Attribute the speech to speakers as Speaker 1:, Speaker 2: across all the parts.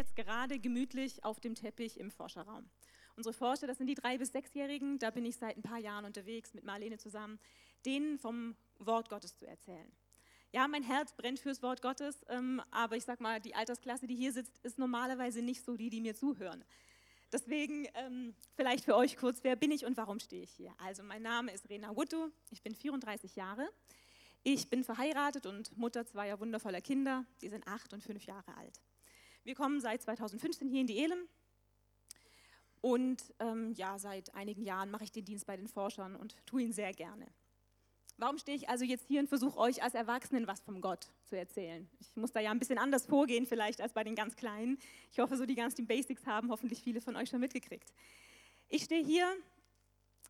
Speaker 1: jetzt gerade gemütlich auf dem Teppich im Forscherraum. Unsere Forscher, das sind die drei- bis sechsjährigen, da bin ich seit ein paar Jahren unterwegs mit Marlene zusammen, denen vom Wort Gottes zu erzählen. Ja, mein Herz brennt fürs Wort Gottes, ähm, aber ich sag mal, die Altersklasse, die hier sitzt, ist normalerweise nicht so die, die mir zuhören. Deswegen ähm, vielleicht für euch kurz, wer bin ich und warum stehe ich hier? Also mein Name ist Rena Wuttu, ich bin 34 Jahre. Ich bin verheiratet und Mutter zweier wundervoller Kinder, die sind acht und fünf Jahre alt. Wir kommen seit 2015 hier in die Elem und ähm, ja, seit einigen Jahren mache ich den Dienst bei den Forschern und tue ihn sehr gerne. Warum stehe ich also jetzt hier und versuche euch als Erwachsenen was vom Gott zu erzählen? Ich muss da ja ein bisschen anders vorgehen vielleicht als bei den ganz Kleinen. Ich hoffe, so die ganzen Basics haben hoffentlich viele von euch schon mitgekriegt. Ich stehe hier,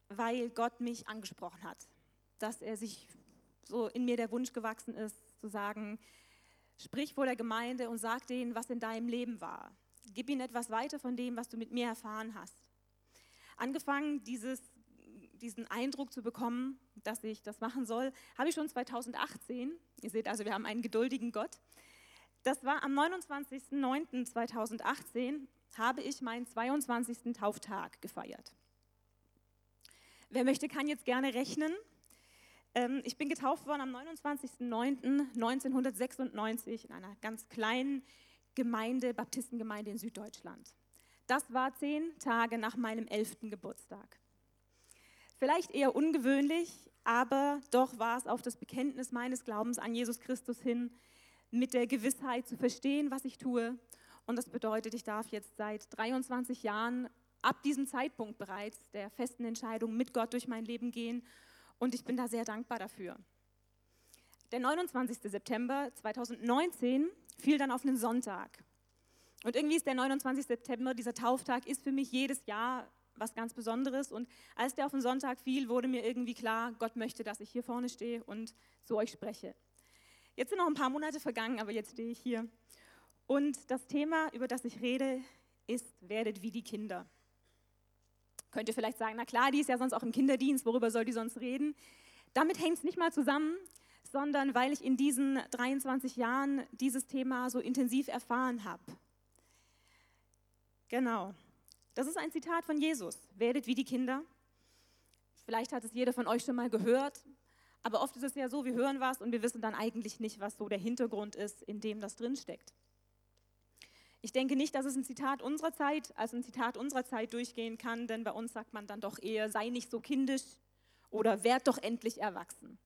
Speaker 1: weil Gott mich angesprochen hat, dass er sich so in mir der Wunsch gewachsen ist, zu sagen, sprich vor der Gemeinde und sag denen, was in deinem Leben war. Gib ihnen etwas weiter von dem, was du mit mir erfahren hast. Angefangen, dieses diesen Eindruck zu bekommen, dass ich das machen soll, habe ich schon 2018. Ihr seht also, wir haben einen geduldigen Gott. Das war am 29.09.2018, habe ich meinen 22. Tauftag gefeiert. Wer möchte, kann jetzt gerne rechnen. Ähm, ich bin getauft worden am 29.09.1996 in einer ganz kleinen Gemeinde, Baptistengemeinde in Süddeutschland. Das war zehn Tage nach meinem elften Geburtstag. Vielleicht eher ungewöhnlich, aber doch war es auf das Bekenntnis meines Glaubens an Jesus Christus hin, mit der Gewissheit zu verstehen, was ich tue. Und das bedeutet, ich darf jetzt seit 23 Jahren ab diesem Zeitpunkt bereits der festen Entscheidung mit Gott durch mein Leben gehen. Und ich bin da sehr dankbar dafür. Der 29. September 2019 fiel dann auf einen Sonntag. Und irgendwie ist der 29. September, dieser Tauftag, ist für mich jedes Jahr was ganz Besonderes. Und als der auf den Sonntag fiel, wurde mir irgendwie klar, Gott möchte, dass ich hier vorne stehe und zu euch spreche. Jetzt sind noch ein paar Monate vergangen, aber jetzt stehe ich hier. Und das Thema, über das ich rede, ist, werdet wie die Kinder. Könnt ihr vielleicht sagen, na klar, die ist ja sonst auch im Kinderdienst, worüber soll die sonst reden? Damit hängt es nicht mal zusammen, sondern weil ich in diesen 23 Jahren dieses Thema so intensiv erfahren habe. Genau. Das ist ein Zitat von Jesus. Werdet wie die Kinder. Vielleicht hat es jeder von euch schon mal gehört, aber oft ist es ja so, wir hören was und wir wissen dann eigentlich nicht, was so der Hintergrund ist, in dem das drinsteckt. Ich denke nicht, dass es ein Zitat unserer Zeit als ein Zitat unserer Zeit durchgehen kann, denn bei uns sagt man dann doch eher, sei nicht so kindisch oder werd doch endlich erwachsen.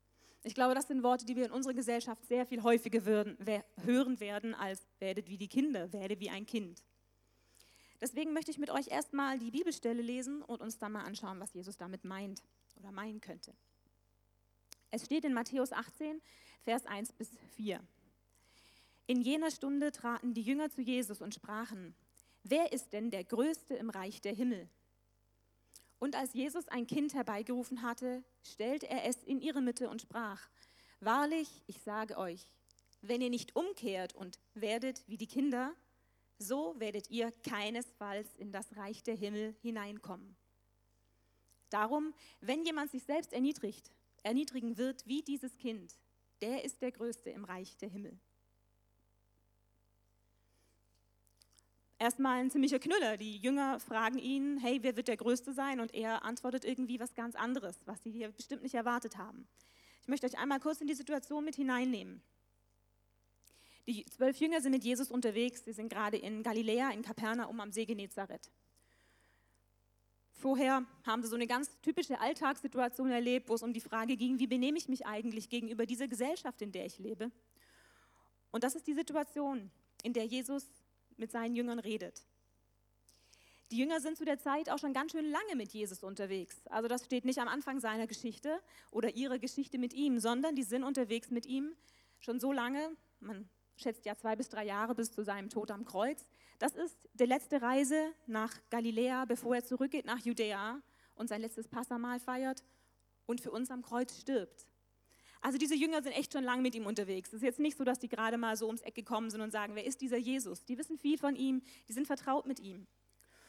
Speaker 1: Ich glaube, das sind Worte, die wir in unserer Gesellschaft sehr viel häufiger würden, hören werden als werdet wie die Kinder, werde wie ein Kind. Deswegen möchte ich mit euch erstmal die Bibelstelle lesen und uns dann mal anschauen, was Jesus damit meint oder meinen könnte. Es steht in Matthäus 18, Vers 1 bis 4. In jener Stunde traten die Jünger zu Jesus und sprachen, wer ist denn der Größte im Reich der Himmel? Und als Jesus ein Kind herbeigerufen hatte, stellte er es in ihre Mitte und sprach, Wahrlich, ich sage euch, wenn ihr nicht umkehrt und werdet wie die Kinder, so werdet ihr keinesfalls in das Reich der Himmel hineinkommen. Darum, wenn jemand sich selbst erniedrigt, erniedrigen wird wie dieses Kind, der ist der Größte im Reich der Himmel. Erstmal ein ziemlicher Knüller. Die Jünger fragen ihn, hey, wer wird der Größte sein? Und er antwortet irgendwie was ganz anderes, was sie hier bestimmt nicht erwartet haben. Ich möchte euch einmal kurz in die Situation mit hineinnehmen. Die zwölf Jünger sind mit Jesus unterwegs. Sie sind gerade in Galiläa, in Kapernaum am See Genezareth. Vorher haben sie so eine ganz typische Alltagssituation erlebt, wo es um die Frage ging, wie benehme ich mich eigentlich gegenüber dieser Gesellschaft, in der ich lebe. Und das ist die Situation, in der Jesus mit seinen Jüngern redet. Die Jünger sind zu der Zeit auch schon ganz schön lange mit Jesus unterwegs. Also das steht nicht am Anfang seiner Geschichte oder ihrer Geschichte mit ihm, sondern die sind unterwegs mit ihm schon so lange, man schätzt ja zwei bis drei Jahre bis zu seinem Tod am Kreuz. Das ist die letzte Reise nach Galiläa, bevor er zurückgeht nach Judäa und sein letztes Passamal feiert und für uns am Kreuz stirbt. Also diese Jünger sind echt schon lange mit ihm unterwegs. Es ist jetzt nicht so, dass die gerade mal so ums Eck gekommen sind und sagen, wer ist dieser Jesus? Die wissen viel von ihm, die sind vertraut mit ihm.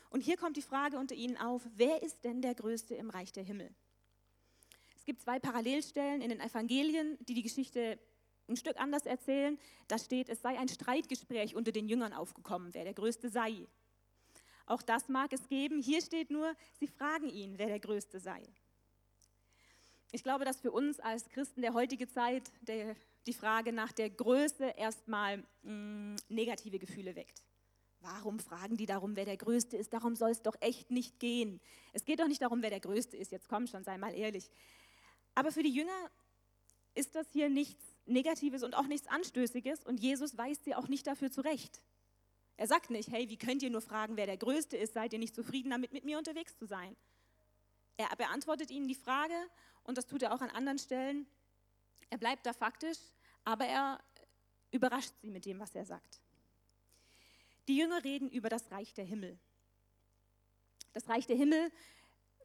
Speaker 1: Und hier kommt die Frage unter ihnen auf, wer ist denn der Größte im Reich der Himmel? Es gibt zwei Parallelstellen in den Evangelien, die die Geschichte ein Stück anders erzählen. Da steht, es sei ein Streitgespräch unter den Jüngern aufgekommen, wer der Größte sei. Auch das mag es geben. Hier steht nur, sie fragen ihn, wer der Größte sei. Ich glaube, dass für uns als Christen der heutigen Zeit der, die Frage nach der Größe erstmal mh, mm, negative Gefühle weckt. Warum fragen die darum, wer der Größte ist? Darum soll es doch echt nicht gehen. Es geht doch nicht darum, wer der Größte ist. Jetzt komm schon, sei mal ehrlich. Aber für die Jünger ist das hier nichts Negatives und auch nichts Anstößiges und Jesus weist sie auch nicht dafür zurecht. Er sagt nicht, hey, wie könnt ihr nur fragen, wer der Größte ist? Seid ihr nicht zufrieden damit, mit mir unterwegs zu sein? Er beantwortet ihnen die Frage und das tut er auch an anderen Stellen. Er bleibt da faktisch, aber er überrascht sie mit dem, was er sagt. Die Jünger reden über das Reich der Himmel. Das Reich der Himmel,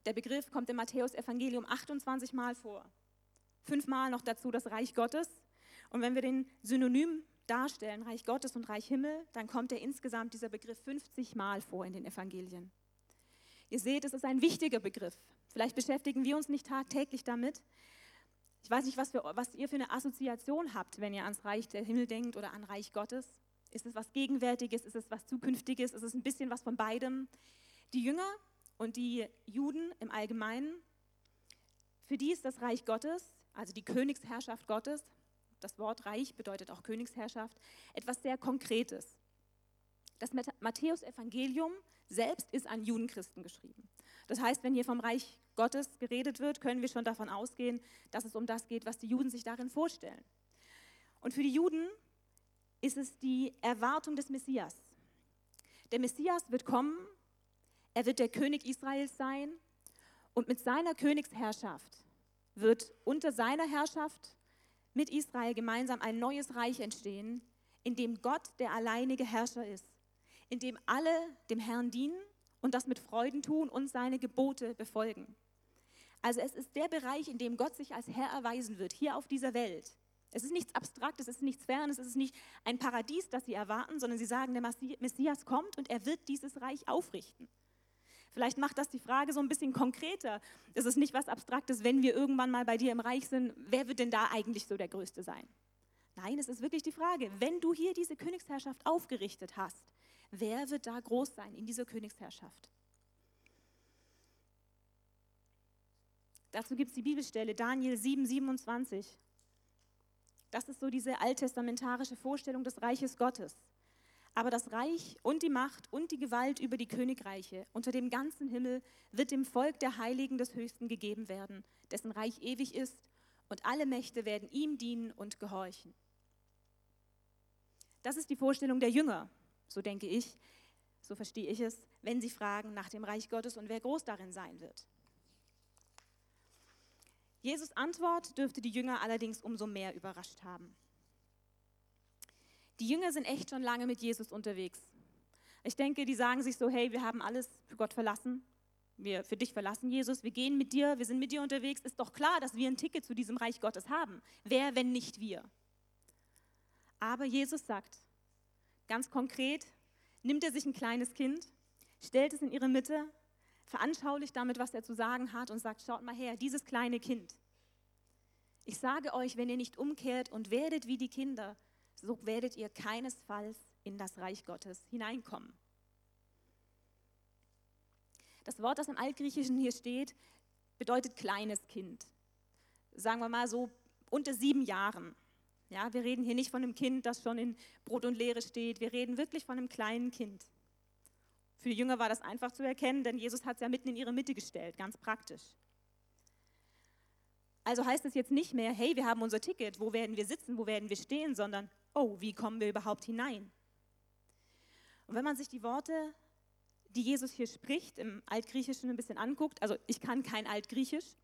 Speaker 1: der Begriff kommt im Matthäus-Evangelium 28 Mal vor. Fünfmal noch dazu das Reich Gottes. Und wenn wir den Synonym darstellen, Reich Gottes und Reich Himmel, dann kommt er insgesamt dieser Begriff 50 Mal vor in den Evangelien. Ihr seht, es ist ein wichtiger Begriff. Vielleicht beschäftigen wir uns nicht tagtäglich damit. Ich weiß nicht, was, für, was ihr für eine Assoziation habt, wenn ihr ans Reich der Himmel denkt oder an Reich Gottes. Ist es was Gegenwärtiges? Ist es was Zukünftiges? Ist es ein bisschen was von beidem? Die Jünger und die Juden im Allgemeinen, für die ist das Reich Gottes, also die Königsherrschaft Gottes, das Wort Reich bedeutet auch Königsherrschaft, etwas sehr Konkretes. Das Matthäus-Evangelium selbst ist an Judenchristen geschrieben. Das heißt, wenn hier vom Reich Gottes geredet wird, können wir schon davon ausgehen, dass es um das geht, was die Juden sich darin vorstellen. Und für die Juden ist es die Erwartung des Messias. Der Messias wird kommen, er wird der König Israels sein und mit seiner Königsherrschaft wird unter seiner Herrschaft mit Israel gemeinsam ein neues Reich entstehen, in dem Gott der alleinige Herrscher ist, in dem alle dem Herrn dienen und das mit Freuden tun und seine Gebote befolgen. Also es ist der Bereich, in dem Gott sich als Herr erweisen wird, hier auf dieser Welt. Es ist nichts Abstraktes, es ist nichts Fernes, es ist nicht ein Paradies, das sie erwarten, sondern sie sagen, der Messias kommt und er wird dieses Reich aufrichten. Vielleicht macht das die Frage so ein bisschen konkreter. Es ist nicht was Abstraktes, wenn wir irgendwann mal bei dir im Reich sind, wer wird denn da eigentlich so der Größte sein? Nein, es ist wirklich die Frage, wenn du hier diese Königsherrschaft aufgerichtet hast, wer wird da groß sein in dieser Königsherrschaft? Dazu gibt es die Bibelstelle Daniel 7, 27. Das ist so diese alttestamentarische Vorstellung des Reiches Gottes. Aber das Reich und die Macht und die Gewalt über die Königreiche unter dem ganzen Himmel wird dem Volk der Heiligen des Höchsten gegeben werden, dessen Reich ewig ist, und alle Mächte werden ihm dienen und gehorchen. Das ist die Vorstellung der Jünger, so denke ich, so verstehe ich es, wenn sie fragen nach dem Reich Gottes und wer groß darin sein wird. Jesus Antwort dürfte die Jünger allerdings umso mehr überrascht haben. Die Jünger sind echt schon lange mit Jesus unterwegs. Ich denke, die sagen sich so, hey, wir haben alles für Gott verlassen, wir für dich verlassen, Jesus, wir gehen mit dir, wir sind mit dir unterwegs. Ist doch klar, dass wir ein Ticket zu diesem Reich Gottes haben. Wer, wenn nicht wir? Aber Jesus sagt, ganz konkret, nimmt er sich ein kleines Kind, stellt es in ihre Mitte veranschaulicht damit, was er zu sagen hat und sagt, schaut mal her, dieses kleine Kind. Ich sage euch, wenn ihr nicht umkehrt und werdet wie die Kinder, so werdet ihr keinesfalls in das Reich Gottes hineinkommen. Das Wort, das im Altgriechischen hier steht, bedeutet kleines Kind. Sagen wir mal so unter sieben Jahren. Ja, wir reden hier nicht von einem Kind, das schon in Brot und Lehre steht. Wir reden wirklich von einem kleinen Kind. Für die Jünger war das einfach zu erkennen, denn Jesus hat es ja mitten in ihre Mitte gestellt, ganz praktisch. Also heißt es jetzt nicht mehr, hey, wir haben unser Ticket, wo werden wir sitzen, wo werden wir stehen, sondern, oh, wie kommen wir überhaupt hinein? Und wenn man sich die Worte, die Jesus hier spricht, im Altgriechischen ein bisschen anguckt, also ich kann kein Altgriechisch,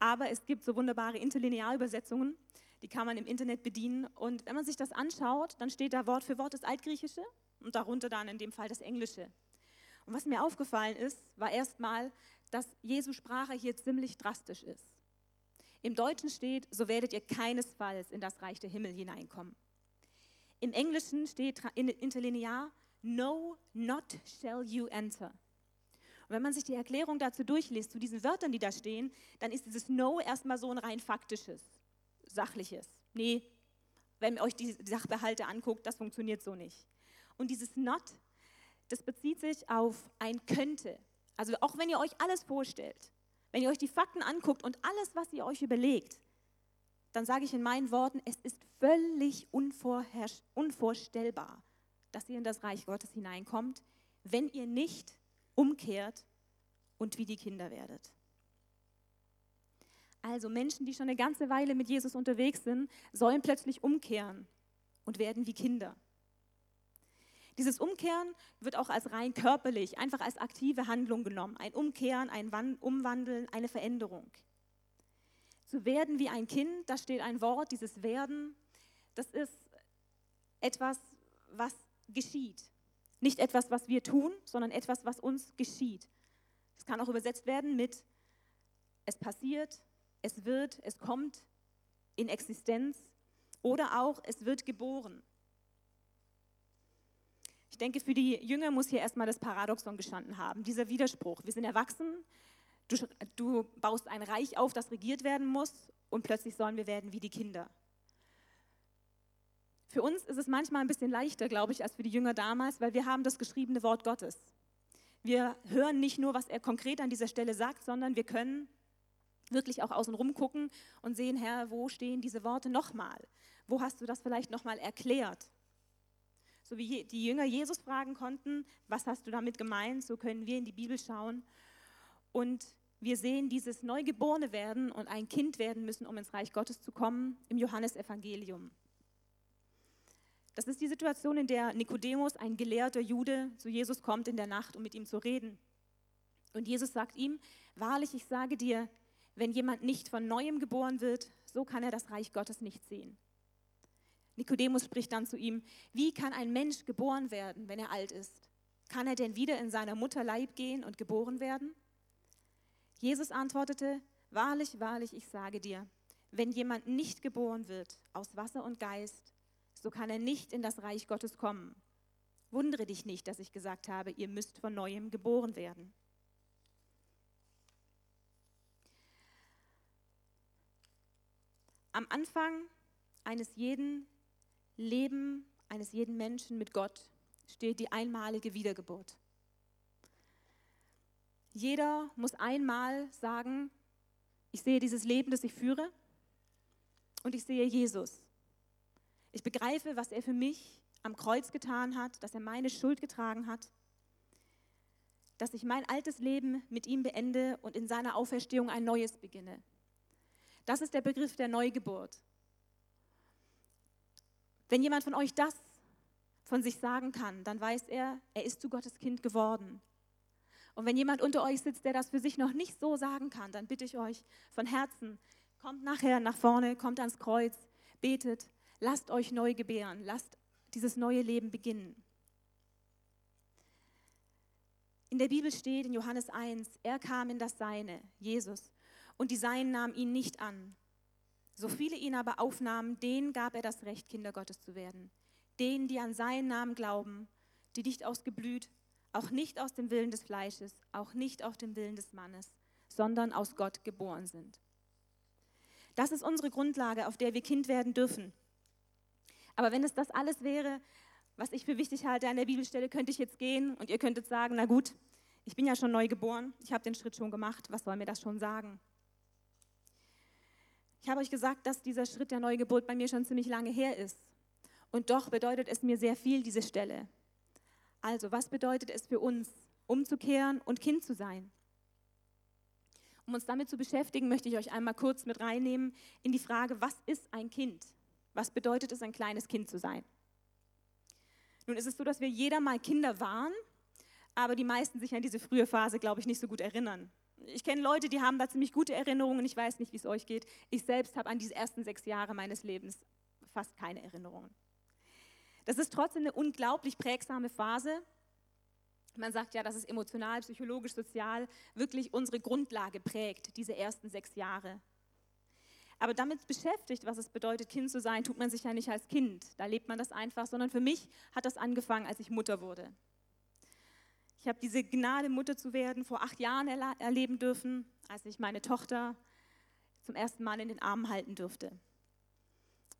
Speaker 1: aber es gibt so wunderbare Interlinearübersetzungen, die kann man im Internet bedienen. Und wenn man sich das anschaut, dann steht da Wort für Wort das Altgriechische und darunter dann in dem Fall das Englische. Und was mir aufgefallen ist, war erstmal, dass Jesu Sprache hier ziemlich drastisch ist. Im Deutschen steht, so werdet ihr keinesfalls in das Reich der Himmel hineinkommen. Im Englischen steht interlinear, no, not shall you enter. Und wenn man sich die Erklärung dazu durchliest, zu diesen Wörtern, die da stehen, dann ist dieses no erstmal so ein rein faktisches, sachliches. Nee, wenn ihr euch die Sachbehalte anguckt, das funktioniert so nicht. Und dieses not, das bezieht sich auf ein könnte. Also auch wenn ihr euch alles vorstellt, wenn ihr euch die Fakten anguckt und alles, was ihr euch überlegt, dann sage ich in meinen Worten, es ist völlig unvorstellbar, dass ihr in das Reich Gottes hineinkommt, wenn ihr nicht umkehrt und wie die Kinder werdet. Also Menschen, die schon eine ganze Weile mit Jesus unterwegs sind, sollen plötzlich umkehren und werden wie Kinder. Dieses Umkehren wird auch als rein körperlich, einfach als aktive Handlung genommen. Ein Umkehren, ein Umwandeln, eine Veränderung. Zu werden wie ein Kind, da steht ein Wort, dieses Werden, das ist etwas, was geschieht. Nicht etwas, was wir tun, sondern etwas, was uns geschieht. Es kann auch übersetzt werden mit es passiert, es wird, es kommt in Existenz oder auch es wird geboren. Ich denke, für die Jünger muss hier erstmal das Paradoxon gestanden haben, dieser Widerspruch. Wir sind erwachsen, du, du baust ein Reich auf, das regiert werden muss und plötzlich sollen wir werden wie die Kinder. Für uns ist es manchmal ein bisschen leichter, glaube ich, als für die Jünger damals, weil wir haben das geschriebene Wort Gottes. Wir hören nicht nur, was er konkret an dieser Stelle sagt, sondern wir können wirklich auch außen rum gucken und sehen, Herr, wo stehen diese Worte nochmal? Wo hast du das vielleicht nochmal erklärt? So wie die Jünger Jesus fragen konnten, was hast du damit gemeint, so können wir in die Bibel schauen. Und wir sehen dieses Neugeborene werden und ein Kind werden müssen, um ins Reich Gottes zu kommen, im Johannesevangelium. Das ist die Situation, in der Nikodemus, ein gelehrter Jude, zu Jesus kommt in der Nacht, um mit ihm zu reden. Und Jesus sagt ihm, wahrlich, ich sage dir, wenn jemand nicht von neuem geboren wird, so kann er das Reich Gottes nicht sehen. Nikodemus spricht dann zu ihm, wie kann ein Mensch geboren werden, wenn er alt ist? Kann er denn wieder in seiner Mutter Leib gehen und geboren werden? Jesus antwortete, wahrlich, wahrlich, ich sage dir, wenn jemand nicht geboren wird aus Wasser und Geist, so kann er nicht in das Reich Gottes kommen. Wundere dich nicht, dass ich gesagt habe, ihr müsst von neuem geboren werden. Am Anfang eines jeden Leben eines jeden Menschen mit Gott steht die einmalige Wiedergeburt. Jeder muss einmal sagen, ich sehe dieses Leben, das ich führe und ich sehe Jesus. Ich begreife, was er für mich am Kreuz getan hat, dass er meine Schuld getragen hat, dass ich mein altes Leben mit ihm beende und in seiner Auferstehung ein neues beginne. Das ist der Begriff der Neugeburt. Wenn jemand von euch das von sich sagen kann, dann weiß er, er ist zu Gottes Kind geworden. Und wenn jemand unter euch sitzt, der das für sich noch nicht so sagen kann, dann bitte ich euch von Herzen, kommt nachher nach vorne, kommt ans Kreuz, betet, lasst euch neu gebären, lasst dieses neue Leben beginnen. In der Bibel steht in Johannes 1, er kam in das Seine, Jesus, und die Seinen nahmen ihn nicht an. So viele ihn aber aufnahmen, denen gab er das Recht, Kinder Gottes zu werden. Denen, die an seinen Namen glauben, die nicht aus Geblüt, auch nicht aus dem Willen des Fleisches, auch nicht aus dem Willen des Mannes, sondern aus Gott geboren sind. Das ist unsere Grundlage, auf der wir Kind werden dürfen. Aber wenn es das alles wäre, was ich für wichtig halte an der Bibelstelle, könnte ich jetzt gehen und ihr könntet sagen, na gut, ich bin ja schon neu geboren, ich habe den Schritt schon gemacht, was soll mir das schon sagen? Ich habe euch gesagt, dass dieser Schritt der Neugeburt bei mir schon ziemlich lange her ist. Und doch bedeutet es mir sehr viel, diese Stelle. Also, was bedeutet es für uns, umzukehren und Kind zu sein? Um uns damit zu beschäftigen, möchte ich euch einmal kurz mit reinnehmen in die Frage, was ist ein Kind? Was bedeutet es, ein kleines Kind zu sein? Nun ist es so, dass wir jeder mal Kinder waren, aber die meisten sich an diese frühe Phase, glaube ich, nicht so gut erinnern ich kenne Leute, die haben da ziemlich gute Erinnerungen. Ich weiß nicht, wie es euch geht. Ich selbst habe an diese ersten sechs Jahre meines Lebens fast keine Erinnerungen. Das ist trotzdem eine unglaublich prägsame Phase. Man sagt ja, dass es emotional, psychologisch, sozial wirklich unsere Grundlage prägt, diese ersten sechs Jahre. Aber damit beschäftigt, was es bedeutet, Kind zu sein, tut man sich ja nicht als Kind. Da lebt man das einfach, sondern für mich hat das angefangen, als ich Mutter wurde. Ich habe diese Gnade, Mutter zu werden, vor acht Jahren erleben dürfen, als ich meine Tochter zum ersten Mal in den Armen halten durfte.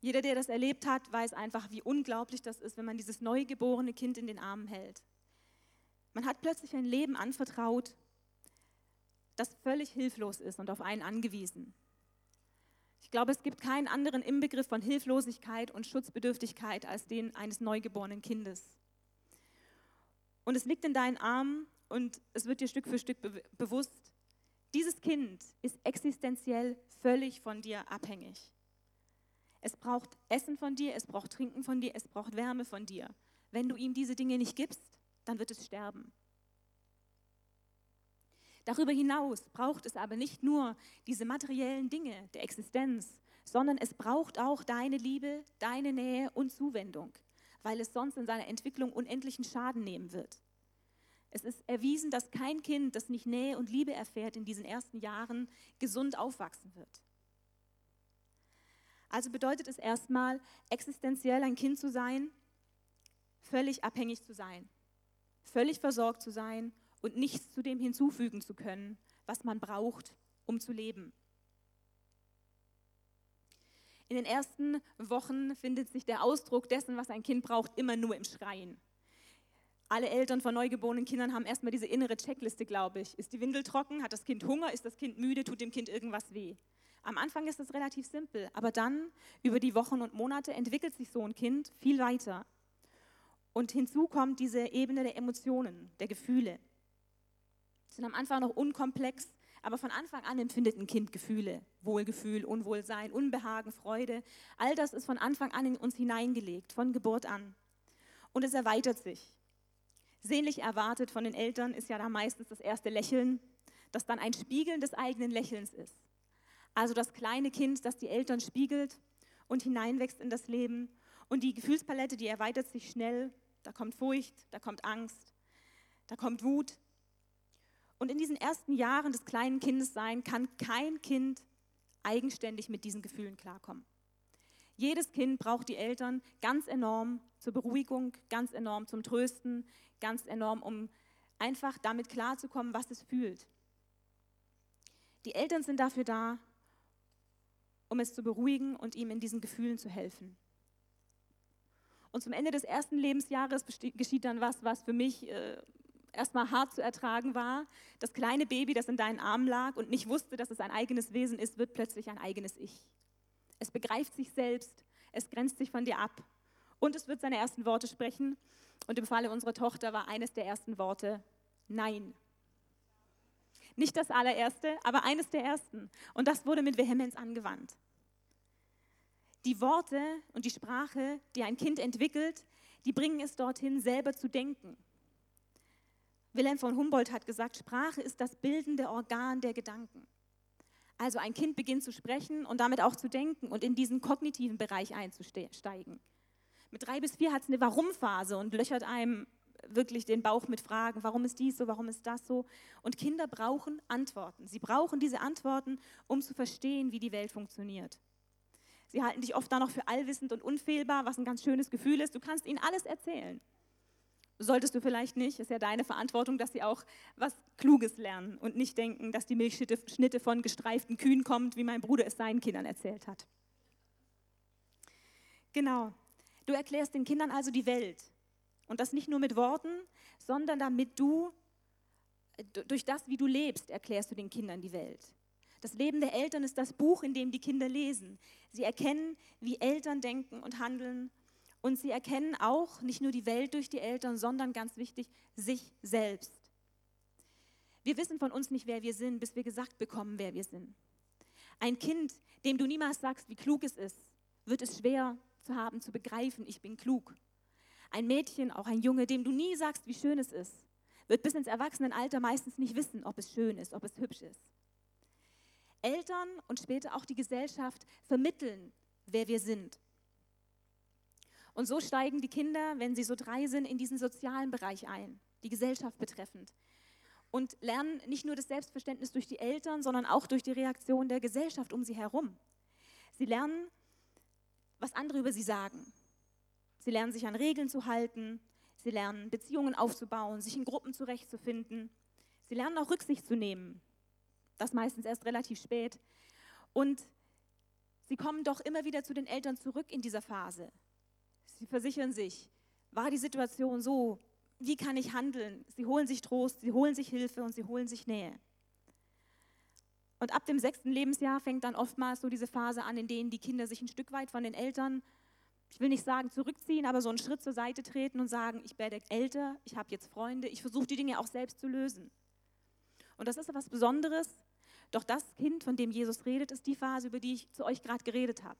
Speaker 1: Jeder, der das erlebt hat, weiß einfach, wie unglaublich das ist, wenn man dieses neugeborene Kind in den Armen hält. Man hat plötzlich ein Leben anvertraut, das völlig hilflos ist und auf einen angewiesen. Ich glaube, es gibt keinen anderen Inbegriff von Hilflosigkeit und Schutzbedürftigkeit als den eines neugeborenen Kindes. Und es liegt in deinen Armen und es wird dir Stück für Stück be bewusst, dieses Kind ist existenziell völlig von dir abhängig. Es braucht Essen von dir, es braucht Trinken von dir, es braucht Wärme von dir. Wenn du ihm diese Dinge nicht gibst, dann wird es sterben. Darüber hinaus braucht es aber nicht nur diese materiellen Dinge der Existenz, sondern es braucht auch deine Liebe, deine Nähe und Zuwendung, weil es sonst in seiner Entwicklung unendlichen Schaden nehmen wird. Es ist erwiesen, dass kein Kind, das nicht Nähe und Liebe erfährt in diesen ersten Jahren, gesund aufwachsen wird. Also bedeutet es erstmal, existenziell ein Kind zu sein, völlig abhängig zu sein, völlig versorgt zu sein und nichts zu dem hinzufügen zu können, was man braucht, um zu leben. In den ersten Wochen findet sich der Ausdruck dessen, was ein Kind braucht, immer nur im Schreien. Alle Eltern von neugeborenen Kindern haben erstmal diese innere Checkliste, glaube ich. Ist die Windel trocken? Hat das Kind Hunger? Ist das Kind müde? Tut dem Kind irgendwas weh? Am Anfang ist es relativ simpel, aber dann über die Wochen und Monate entwickelt sich so ein Kind viel weiter. Und hinzu kommt diese Ebene der Emotionen, der Gefühle sind am Anfang noch unkomplex, aber von Anfang an empfindet ein Kind Gefühle, Wohlgefühl, Unwohlsein, Unbehagen, Freude. All das ist von Anfang an in uns hineingelegt, von Geburt an. Und es erweitert sich. Sehnlich erwartet von den Eltern ist ja da meistens das erste Lächeln, das dann ein Spiegeln des eigenen Lächelns ist. Also das kleine Kind, das die Eltern spiegelt und hineinwächst in das Leben. Und die Gefühlspalette, die erweitert sich schnell. Da kommt Furcht, da kommt Angst, da kommt Wut, und in diesen ersten Jahren des kleinen Kindesseins kann kein Kind eigenständig mit diesen Gefühlen klarkommen. Jedes Kind braucht die Eltern ganz enorm zur Beruhigung, ganz enorm zum Trösten, ganz enorm, um einfach damit klarzukommen, was es fühlt. Die Eltern sind dafür da, um es zu beruhigen und ihm in diesen Gefühlen zu helfen. Und zum Ende des ersten Lebensjahres geschieht dann was, was für mich äh, erstmal hart zu ertragen war. Das kleine Baby, das in deinen Armen lag und nicht wusste, dass es ein eigenes Wesen ist, wird plötzlich ein eigenes Ich. Es begreift sich selbst, es grenzt sich von dir ab und es wird seine ersten Worte sprechen. Und im Falle unserer Tochter war eines der ersten Worte Nein. Nicht das allererste, aber eines der ersten. Und das wurde mit Vehemenz angewandt. Die Worte und die Sprache, die ein Kind entwickelt, die bringen es dorthin, selber zu denken. Wilhelm von Humboldt hat gesagt, Sprache ist das bildende Organ der Gedanken. Also ein Kind beginnt zu sprechen und damit auch zu denken und in diesen kognitiven Bereich einzusteigen. Mit drei bis vier hat es eine Warum-Phase und löchert einem wirklich den Bauch mit Fragen, warum ist dies so, warum ist das so. Und Kinder brauchen Antworten. Sie brauchen diese Antworten, um zu verstehen, wie die Welt funktioniert. Sie halten dich oft da noch für allwissend und unfehlbar, was ein ganz schönes Gefühl ist. Du kannst ihnen alles erzählen. Solltest du vielleicht nicht, ist ja deine Verantwortung, dass sie auch was Kluges lernen und nicht denken, dass die Milchschnitte von gestreiften Kühen kommt, wie mein Bruder es seinen Kindern erzählt hat. Genau. Du erklärst den Kindern also die Welt. Und das nicht nur mit Worten, sondern damit du, durch das, wie du lebst, erklärst du den Kindern die Welt. Das Leben der Eltern ist das Buch, in dem die Kinder lesen. Sie erkennen, wie Eltern denken und handeln und sie erkennen auch nicht nur die Welt durch die Eltern, sondern ganz wichtig, sich selbst. Wir wissen von uns nicht, wer wir sind, bis wir gesagt bekommen, wer wir sind. Ein Kind, dem du niemals sagst, wie klug es ist, wird es schwer zu haben, zu begreifen, ich bin klug. Ein Mädchen, auch ein Junge, dem du nie sagst, wie schön es ist, wird bis ins Erwachsenenalter meistens nicht wissen, ob es schön ist, ob es hübsch ist. Eltern und später auch die Gesellschaft vermitteln, wer wir sind. Und so steigen die Kinder, wenn sie so drei sind, in diesen sozialen Bereich ein, die Gesellschaft betreffend. Und lernen nicht nur das Selbstverständnis durch die Eltern, sondern auch durch die Reaktion der Gesellschaft um sie herum. Sie lernen, was andere über sie sagen. Sie lernen sich an Regeln zu halten. Sie lernen Beziehungen aufzubauen, sich in Gruppen zurechtzufinden. Sie lernen auch Rücksicht zu nehmen. Das meistens erst relativ spät. Und Sie kommen doch immer wieder zu den Eltern zurück in dieser Phase. Sie versichern sich, war die Situation so, wie kann ich handeln? Sie holen sich Trost, sie holen sich Hilfe und sie holen sich Nähe. Und ab dem sechsten Lebensjahr fängt dann oftmals so diese Phase an, in denen die Kinder sich ein Stück weit von den Eltern, ich will nicht sagen zurückziehen, aber so einen Schritt zur Seite treten und sagen, ich werde älter, ich habe jetzt Freunde, ich versuche die Dinge auch selbst zu lösen. Und das ist etwas Besonderes, doch das Kind, von dem Jesus redet, ist die Phase, über die ich zu euch gerade geredet habe.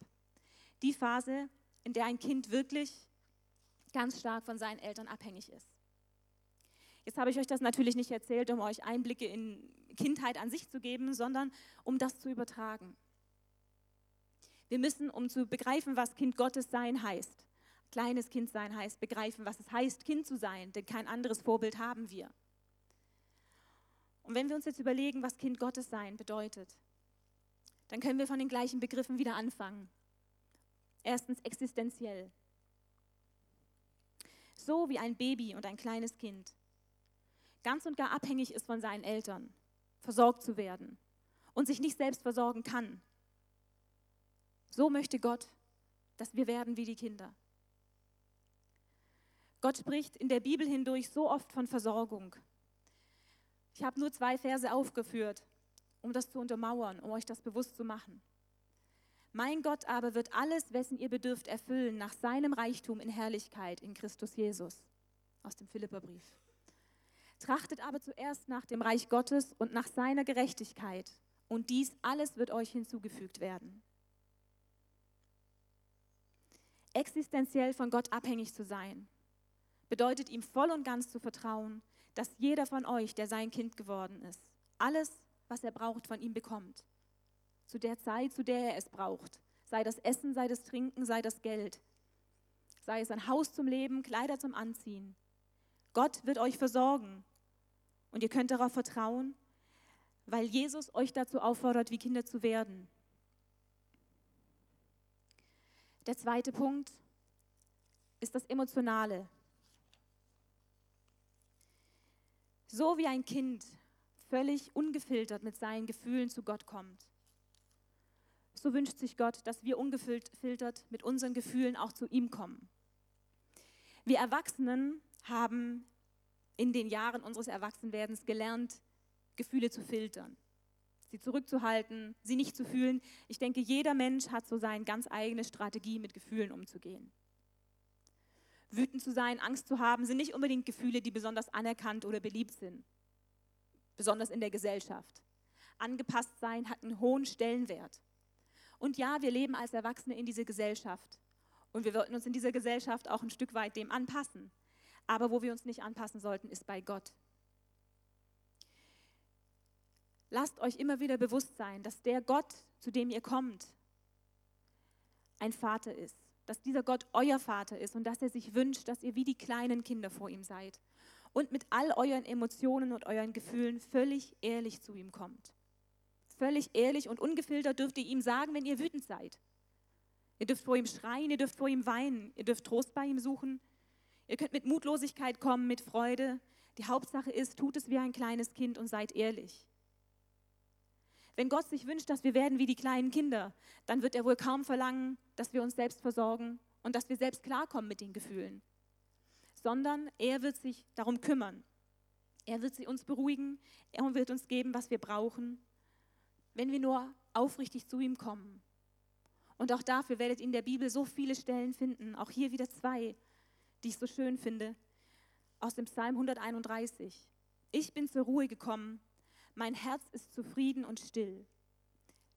Speaker 1: Die Phase, in der ein Kind wirklich ganz stark von seinen Eltern abhängig ist. Jetzt habe ich euch das natürlich nicht erzählt, um euch Einblicke in Kindheit an sich zu geben, sondern um das zu übertragen. Wir müssen, um zu begreifen, was Kind Gottes sein heißt, kleines Kind sein heißt, begreifen, was es heißt, Kind zu sein, denn kein anderes Vorbild haben wir. Und wenn wir uns jetzt überlegen, was Kind Gottes sein bedeutet, dann können wir von den gleichen Begriffen wieder anfangen. Erstens existenziell. So wie ein Baby und ein kleines Kind ganz und gar abhängig ist von seinen Eltern, versorgt zu werden und sich nicht selbst versorgen kann. So möchte Gott, dass wir werden wie die Kinder. Gott spricht in der Bibel hindurch so oft von Versorgung. Ich habe nur zwei Verse aufgeführt, um das zu untermauern, um euch das bewusst zu machen. Mein Gott aber wird alles, wessen ihr bedürft, erfüllen nach seinem Reichtum in Herrlichkeit in Christus Jesus. Aus dem Philipperbrief. Trachtet aber zuerst nach dem Reich Gottes und nach seiner Gerechtigkeit, und dies alles wird euch hinzugefügt werden. Existenziell von Gott abhängig zu sein, bedeutet ihm voll und ganz zu vertrauen, dass jeder von euch, der sein Kind geworden ist, alles, was er braucht, von ihm bekommt. Zu der Zeit, zu der er es braucht. Sei das Essen, sei das Trinken, sei das Geld. Sei es ein Haus zum Leben, Kleider zum Anziehen. Gott wird euch versorgen. Und ihr könnt darauf vertrauen, weil Jesus euch dazu auffordert, wie Kinder zu werden. Der zweite Punkt ist das Emotionale. So wie ein Kind völlig ungefiltert mit seinen Gefühlen zu Gott kommt, so wünscht sich Gott, dass wir ungefiltert mit unseren Gefühlen auch zu ihm kommen. Wir Erwachsenen haben in den Jahren unseres Erwachsenwerdens gelernt, Gefühle zu filtern, sie zurückzuhalten, sie nicht zu fühlen. Ich denke, jeder Mensch hat so seine ganz eigene Strategie, mit Gefühlen umzugehen. Wütend zu sein, Angst zu haben, sind nicht unbedingt Gefühle, die besonders anerkannt oder beliebt sind, besonders in der Gesellschaft. Angepasst sein hat einen hohen Stellenwert. Und ja, wir leben als Erwachsene in dieser Gesellschaft. Und wir sollten uns in dieser Gesellschaft auch ein Stück weit dem anpassen. Aber wo wir uns nicht anpassen sollten, ist bei Gott. Lasst euch immer wieder bewusst sein, dass der Gott, zu dem ihr kommt, ein Vater ist. Dass dieser Gott euer Vater ist und dass er sich wünscht, dass ihr wie die kleinen Kinder vor ihm seid und mit all euren Emotionen und euren Gefühlen völlig ehrlich zu ihm kommt. Völlig ehrlich und ungefiltert dürft ihr ihm sagen, wenn ihr wütend seid. Ihr dürft vor ihm schreien, ihr dürft vor ihm weinen, ihr dürft Trost bei ihm suchen, Ihr könnt mit Mutlosigkeit kommen, mit Freude. Die Hauptsache ist, tut es wie ein kleines Kind und seid ehrlich. Wenn Gott sich wünscht, dass wir werden wie die kleinen Kinder, dann wird er wohl kaum verlangen, dass wir uns selbst versorgen und dass wir selbst klarkommen mit den Gefühlen, sondern er wird sich darum kümmern. Er wird sie uns beruhigen, er wird uns geben, was wir brauchen, wenn wir nur aufrichtig zu ihm kommen. Und auch dafür werdet ihr in der Bibel so viele Stellen finden, auch hier wieder zwei, die ich so schön finde, aus dem Psalm 131. Ich bin zur Ruhe gekommen, mein Herz ist zufrieden und still,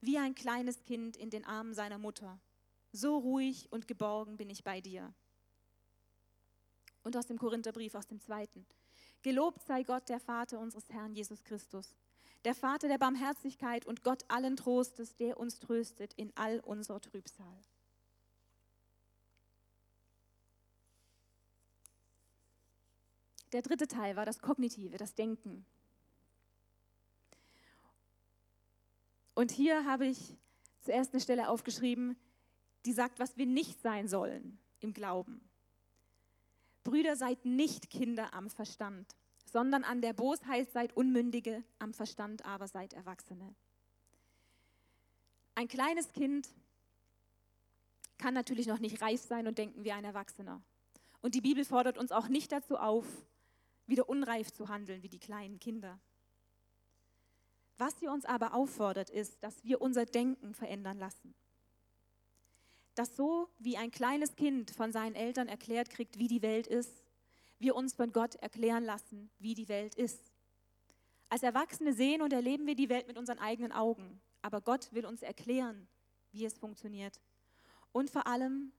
Speaker 1: wie ein kleines Kind in den Armen seiner Mutter. So ruhig und geborgen bin ich bei dir. Und aus dem Korintherbrief, aus dem zweiten. Gelobt sei Gott, der Vater unseres Herrn Jesus Christus, der Vater der Barmherzigkeit und Gott allen Trostes, der uns tröstet in all unserer Trübsal. Der dritte Teil war das Kognitive, das Denken. Und hier habe ich zuerst eine Stelle aufgeschrieben, die sagt, was wir nicht sein sollen im Glauben. Brüder, seid nicht Kinder am Verstand, sondern an der Bosheit seid Unmündige, am Verstand aber seid Erwachsene. Ein kleines Kind kann natürlich noch nicht reif sein und denken wie ein Erwachsener. Und die Bibel fordert uns auch nicht dazu auf, wieder unreif zu handeln wie die kleinen Kinder. Was sie uns aber auffordert, ist, dass wir unser Denken verändern lassen. Dass so wie ein kleines Kind von seinen Eltern erklärt kriegt, wie die Welt ist, wir uns von Gott erklären lassen, wie die Welt ist. Als Erwachsene sehen und erleben wir die Welt mit unseren eigenen Augen, aber Gott will uns erklären, wie es funktioniert. Und vor allem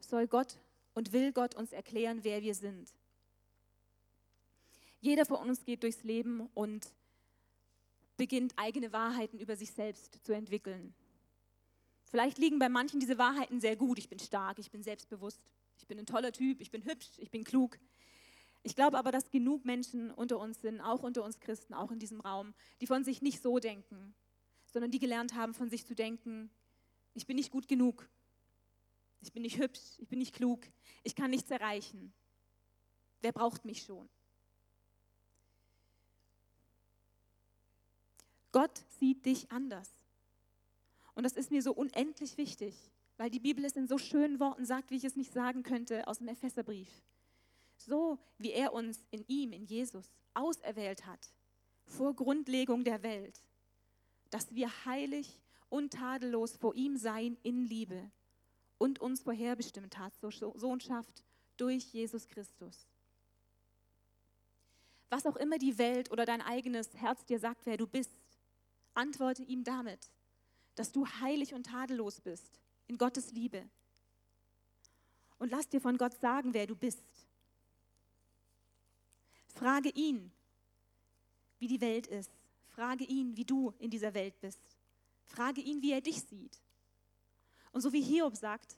Speaker 1: soll Gott und will Gott uns erklären, wer wir sind. Jeder von uns geht durchs Leben und beginnt eigene Wahrheiten über sich selbst zu entwickeln. Vielleicht liegen bei manchen diese Wahrheiten sehr gut. Ich bin stark, ich bin selbstbewusst, ich bin ein toller Typ, ich bin hübsch, ich bin klug. Ich glaube aber, dass genug Menschen unter uns sind, auch unter uns Christen, auch in diesem Raum, die von sich nicht so denken, sondern die gelernt haben, von sich zu denken, ich bin nicht gut genug, ich bin nicht hübsch, ich bin nicht klug, ich kann nichts erreichen. Wer braucht mich schon? Gott sieht dich anders. Und das ist mir so unendlich wichtig, weil die Bibel es in so schönen Worten sagt, wie ich es nicht sagen könnte aus dem Epheserbrief. So wie er uns in ihm, in Jesus, auserwählt hat, vor Grundlegung der Welt, dass wir heilig und tadellos vor ihm sein in Liebe und uns vorherbestimmt hat zur Sohnschaft durch Jesus Christus. Was auch immer die Welt oder dein eigenes Herz dir sagt, wer du bist, Antworte ihm damit, dass du heilig und tadellos bist in Gottes Liebe. Und lass dir von Gott sagen, wer du bist. Frage ihn, wie die Welt ist. Frage ihn, wie du in dieser Welt bist. Frage ihn, wie er dich sieht. Und so wie Hiob sagt,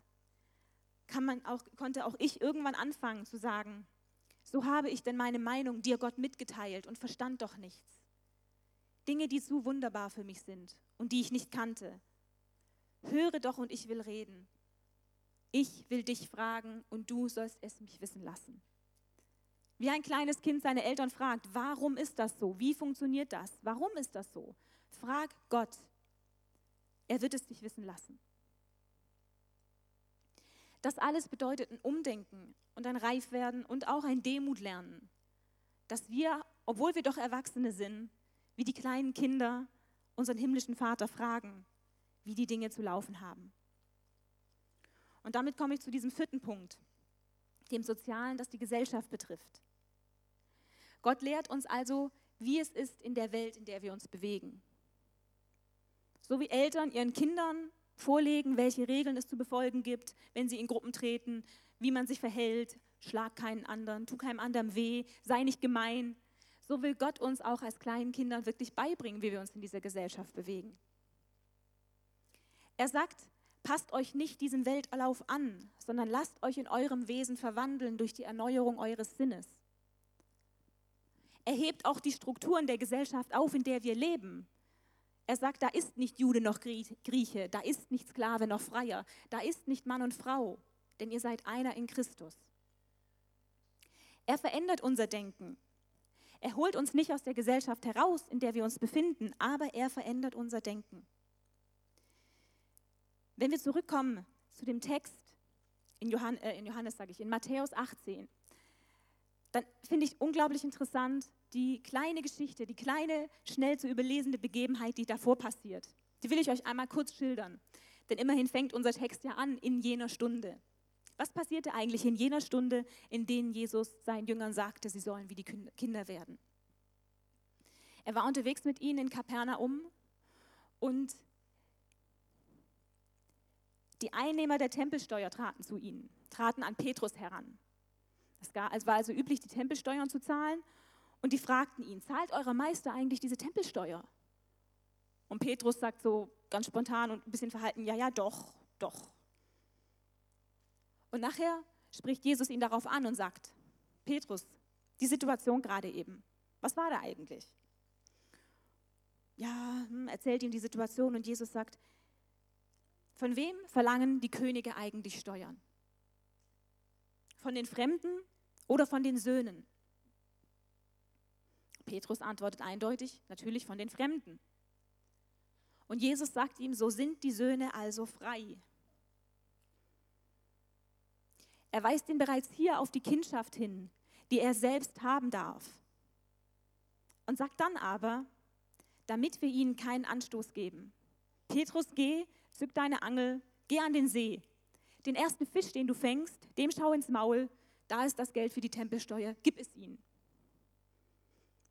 Speaker 1: auch, konnte auch ich irgendwann anfangen zu sagen, so habe ich denn meine Meinung dir Gott mitgeteilt und verstand doch nichts. Dinge, die zu wunderbar für mich sind und die ich nicht kannte. Höre doch und ich will reden. Ich will dich fragen und du sollst es mich wissen lassen. Wie ein kleines Kind seine Eltern fragt, warum ist das so? Wie funktioniert das? Warum ist das so? Frag Gott. Er wird es dich wissen lassen. Das alles bedeutet ein Umdenken und ein Reifwerden und auch ein Demut lernen. Dass wir, obwohl wir doch Erwachsene sind, wie die kleinen Kinder unseren himmlischen Vater fragen, wie die Dinge zu laufen haben. Und damit komme ich zu diesem vierten Punkt, dem Sozialen, das die Gesellschaft betrifft. Gott lehrt uns also, wie es ist in der Welt, in der wir uns bewegen. So wie Eltern ihren Kindern vorlegen, welche Regeln es zu befolgen gibt, wenn sie in Gruppen treten, wie man sich verhält, schlag keinen anderen, tu keinem anderen weh, sei nicht gemein, so will Gott uns auch als kleinen Kindern wirklich beibringen, wie wir uns in dieser Gesellschaft bewegen. Er sagt, passt euch nicht diesem Weltlauf an, sondern lasst euch in eurem Wesen verwandeln durch die Erneuerung eures Sinnes. Er hebt auch die Strukturen der Gesellschaft auf, in der wir leben. Er sagt, da ist nicht Jude noch Grieche, da ist nicht Sklave noch Freier, da ist nicht Mann und Frau, denn ihr seid einer in Christus. Er verändert unser Denken. Er holt uns nicht aus der Gesellschaft heraus, in der wir uns befinden, aber er verändert unser Denken. Wenn wir zurückkommen zu dem Text in, Johann, äh, Johannes, sage ich, in Matthäus 18, dann finde ich unglaublich interessant die kleine Geschichte, die kleine, schnell zu überlesende Begebenheit, die davor passiert. Die will ich euch einmal kurz schildern. Denn immerhin fängt unser Text ja an in jener Stunde. Was passierte eigentlich in jener Stunde, in denen Jesus seinen Jüngern sagte, sie sollen wie die Kinder werden? Er war unterwegs mit ihnen in Kapernaum und die Einnehmer der Tempelsteuer traten zu ihnen, traten an Petrus heran. Es war also üblich, die Tempelsteuern zu zahlen und die fragten ihn, zahlt euer Meister eigentlich diese Tempelsteuer? Und Petrus sagt so ganz spontan und ein bisschen verhalten, ja, ja, doch, doch. Und nachher spricht Jesus ihn darauf an und sagt, Petrus, die Situation gerade eben, was war da eigentlich? Ja, hm, erzählt ihm die Situation und Jesus sagt, von wem verlangen die Könige eigentlich Steuern? Von den Fremden oder von den Söhnen? Petrus antwortet eindeutig, natürlich von den Fremden. Und Jesus sagt ihm, so sind die Söhne also frei. Er weist ihn bereits hier auf die Kindschaft hin, die er selbst haben darf. Und sagt dann aber, damit wir ihnen keinen Anstoß geben. Petrus, geh, zück deine Angel, geh an den See. Den ersten Fisch, den du fängst, dem schau ins Maul, da ist das Geld für die Tempelsteuer, gib es ihnen.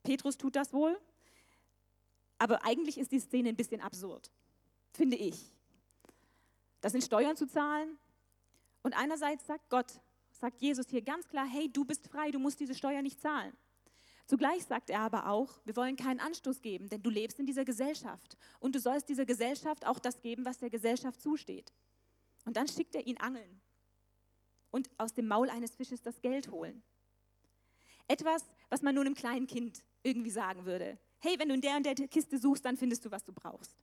Speaker 1: Petrus tut das wohl, aber eigentlich ist die Szene ein bisschen absurd, finde ich. Das sind Steuern zu zahlen und einerseits sagt Gott, sagt Jesus hier ganz klar, hey, du bist frei, du musst diese Steuer nicht zahlen. Zugleich sagt er aber auch, wir wollen keinen Anstoß geben, denn du lebst in dieser Gesellschaft und du sollst dieser Gesellschaft auch das geben, was der Gesellschaft zusteht. Und dann schickt er ihn angeln und aus dem Maul eines Fisches das Geld holen. Etwas, was man nur einem kleinen Kind irgendwie sagen würde. Hey, wenn du in der und der Kiste suchst, dann findest du, was du brauchst.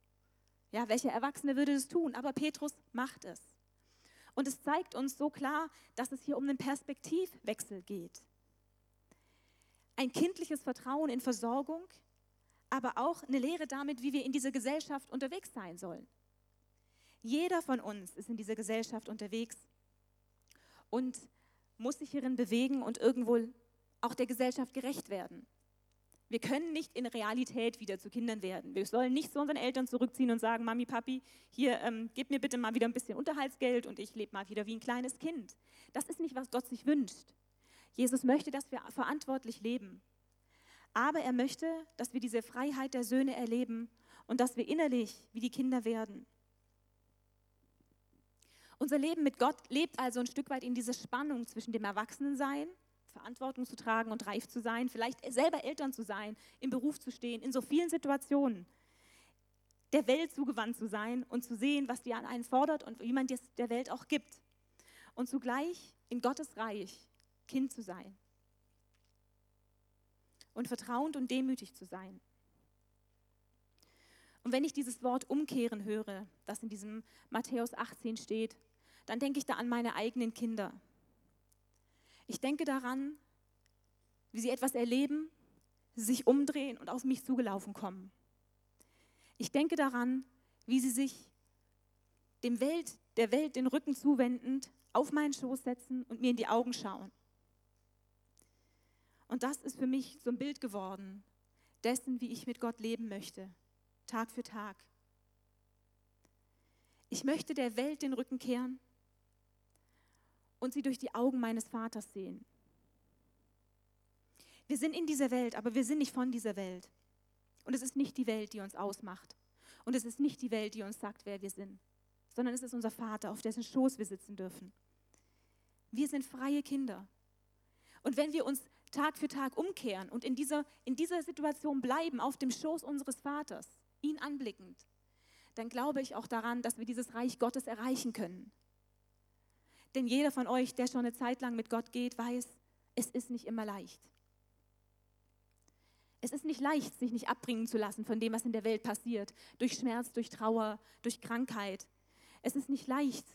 Speaker 1: Ja, welcher Erwachsene würde das tun? Aber Petrus macht es. Und es zeigt uns so klar, dass es hier um einen Perspektivwechsel geht ein kindliches Vertrauen in Versorgung, aber auch eine Lehre damit, wie wir in dieser Gesellschaft unterwegs sein sollen. Jeder von uns ist in dieser Gesellschaft unterwegs und muss sich hierin bewegen und irgendwo auch der Gesellschaft gerecht werden. Wir können nicht in Realität wieder zu Kindern werden. Wir sollen nicht zu unseren Eltern zurückziehen und sagen, Mami, Papi, hier, ähm, gib mir bitte mal wieder ein bisschen Unterhaltsgeld und ich lebe mal wieder wie ein kleines Kind. Das ist nicht, was Gott sich wünscht. Jesus möchte, dass wir verantwortlich leben. Aber er möchte, dass wir diese Freiheit der Söhne erleben und dass wir innerlich wie die Kinder werden. Unser Leben mit Gott lebt also ein Stück weit in dieser Spannung zwischen dem Erwachsenensein, Verantwortung zu tragen und reif zu sein, vielleicht selber Eltern zu sein, im Beruf zu stehen, in so vielen Situationen, der Welt zugewandt zu sein und zu sehen, was die an einen fordert und wie man das der Welt auch gibt. Und zugleich in Gottes Reich Kind zu sein und vertrauend und demütig zu sein. Und wenn ich dieses Wort umkehren höre, das in diesem Matthäus 18 steht, dann denke ich da an meine eigenen Kinder. Ich denke daran, wie sie etwas erleben, sich umdrehen und auf mich zugelaufen kommen. Ich denke daran, wie sie sich dem Welt, der Welt den Rücken zuwendend auf meinen Schoß setzen und mir in die Augen schauen. Und das ist für mich so ein Bild geworden dessen, wie ich mit Gott leben möchte, Tag für Tag. Ich möchte der Welt den Rücken kehren und sie durch die Augen meines Vaters sehen. Wir sind in dieser Welt, aber wir sind nicht von dieser Welt. Und es ist nicht die Welt, die uns ausmacht. Und es ist nicht die Welt, die uns sagt, wer wir sind, sondern es ist unser Vater, auf dessen Schoß wir sitzen dürfen. Wir sind freie Kinder. Und wenn wir uns Tag für Tag umkehren und in dieser, in dieser Situation bleiben, auf dem Schoß unseres Vaters, ihn anblickend, dann glaube ich auch daran, dass wir dieses Reich Gottes erreichen können. Denn jeder von euch, der schon eine Zeit lang mit Gott geht, weiß, es ist nicht immer leicht. Es ist nicht leicht, sich nicht abbringen zu lassen von dem, was in der Welt passiert, durch Schmerz, durch Trauer, durch Krankheit. Es ist nicht leicht.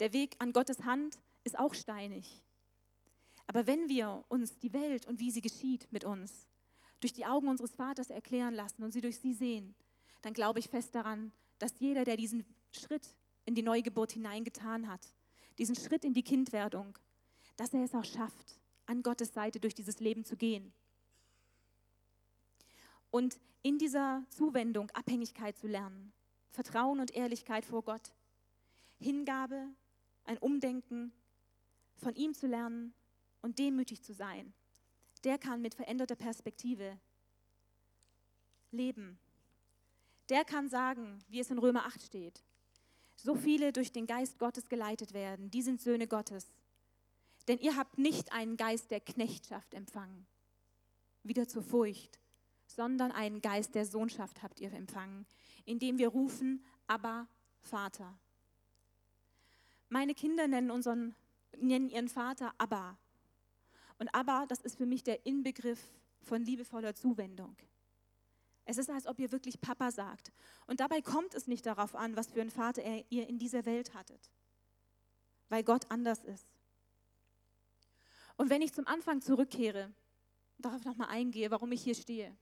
Speaker 1: Der Weg an Gottes Hand ist auch steinig. Aber wenn wir uns die Welt und wie sie geschieht mit uns durch die Augen unseres Vaters erklären lassen und sie durch sie sehen, dann glaube ich fest daran, dass jeder, der diesen Schritt in die Neugeburt hineingetan hat, diesen Schritt in die Kindwerdung, dass er es auch schafft, an Gottes Seite durch dieses Leben zu gehen. Und in dieser Zuwendung Abhängigkeit zu lernen, Vertrauen und Ehrlichkeit vor Gott, Hingabe, ein Umdenken, von ihm zu lernen und demütig zu sein, der kann mit veränderter Perspektive leben. Der kann sagen, wie es in Römer 8 steht, so viele durch den Geist Gottes geleitet werden, die sind Söhne Gottes. Denn ihr habt nicht einen Geist der Knechtschaft empfangen, wieder zur Furcht, sondern einen Geist der Sohnschaft habt ihr empfangen, indem wir rufen, aber Vater. Meine Kinder nennen, unseren, nennen ihren Vater Abba, und aber, das ist für mich der Inbegriff von liebevoller Zuwendung. Es ist, als ob ihr wirklich Papa sagt. Und dabei kommt es nicht darauf an, was für einen Vater ihr in dieser Welt hattet, weil Gott anders ist. Und wenn ich zum Anfang zurückkehre, darauf nochmal eingehe, warum ich hier stehe.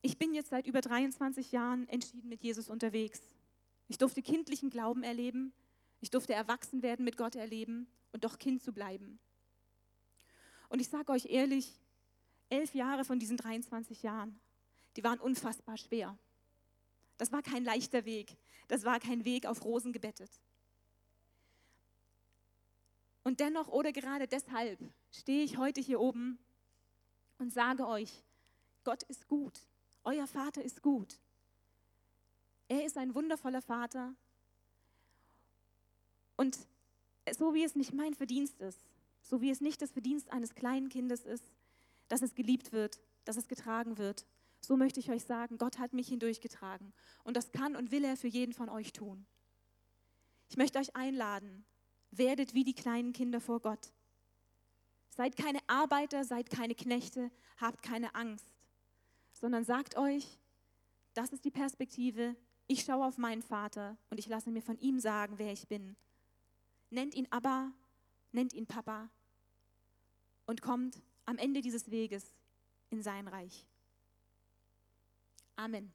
Speaker 1: Ich bin jetzt seit über 23 Jahren entschieden mit Jesus unterwegs. Ich durfte kindlichen Glauben erleben, ich durfte erwachsen werden mit Gott erleben und doch Kind zu bleiben. Und ich sage euch ehrlich, elf Jahre von diesen 23 Jahren, die waren unfassbar schwer. Das war kein leichter Weg. Das war kein Weg auf Rosen gebettet. Und dennoch oder gerade deshalb stehe ich heute hier oben und sage euch, Gott ist gut. Euer Vater ist gut. Er ist ein wundervoller Vater. Und so wie es nicht mein Verdienst ist, so wie es nicht das Verdienst eines kleinen Kindes ist, dass es geliebt wird, dass es getragen wird, so möchte ich euch sagen, Gott hat mich hindurchgetragen. Und das kann und will er für jeden von euch tun. Ich möchte euch einladen, werdet wie die kleinen Kinder vor Gott. Seid keine Arbeiter, seid keine Knechte, habt keine Angst, sondern sagt euch, das ist die Perspektive, ich schaue auf meinen Vater und ich lasse mir von ihm sagen, wer ich bin. Nennt ihn Abba, nennt ihn Papa und kommt am Ende dieses Weges in sein Reich. Amen.